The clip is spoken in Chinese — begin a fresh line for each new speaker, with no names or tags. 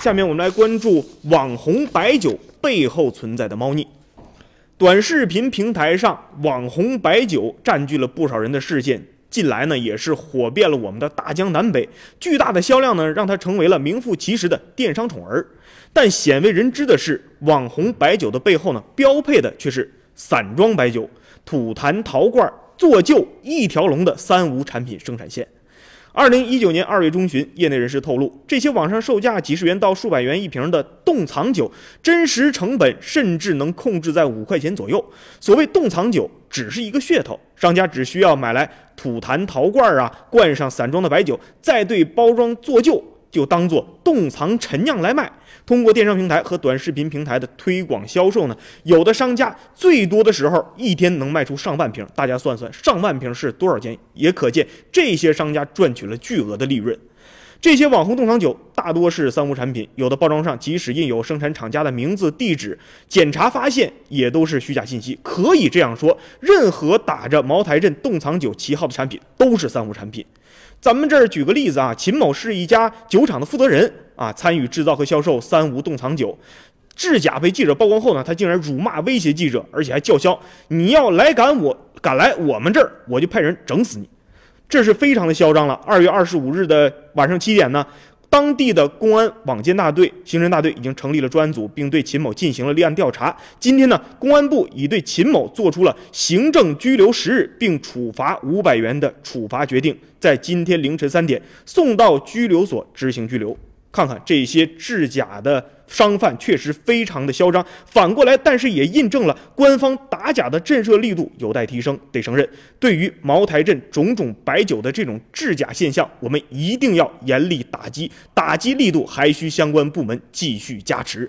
下面我们来关注网红白酒背后存在的猫腻。短视频平台上，网红白酒占据了不少人的视线，近来呢也是火遍了我们的大江南北。巨大的销量呢，让它成为了名副其实的电商宠儿。但鲜为人知的是，网红白酒的背后呢，标配的却是散装白酒、土坛陶罐、做旧一条龙的三无产品生产线。二零一九年二月中旬，业内人士透露，这些网上售价几十元到数百元一瓶的冻藏酒，真实成本甚至能控制在五块钱左右。所谓冻藏酒，只是一个噱头，商家只需要买来土坛陶罐啊，灌上散装的白酒，再对包装做旧。就当做冻藏陈酿来卖，通过电商平台和短视频平台的推广销售呢，有的商家最多的时候一天能卖出上万瓶，大家算算上万瓶是多少钱，也可见这些商家赚取了巨额的利润。这些网红冻藏酒大多是三无产品，有的包装上即使印有生产厂家的名字、地址，检查发现也都是虚假信息。可以这样说，任何打着茅台镇冻藏酒旗号的产品都是三无产品。咱们这儿举个例子啊，秦某是一家酒厂的负责人啊，参与制造和销售三无冻藏酒，制假被记者曝光后呢，他竟然辱骂威胁记者，而且还叫嚣：“你要来赶我，赶来我们这儿，我就派人整死你。”这是非常的嚣张了。二月二十五日的晚上七点呢，当地的公安网监大队、刑侦大队已经成立了专案组，并对秦某进行了立案调查。今天呢，公安部已对秦某作出了行政拘留十日，并处罚五百元的处罚决定，在今天凌晨三点送到拘留所执行拘留。看看这些制假的商贩，确实非常的嚣张。反过来，但是也印证了官方打假的震慑力度有待提升。得承认，对于茅台镇种种白酒的这种制假现象，我们一定要严厉打击，打击力度还需相关部门继续加持。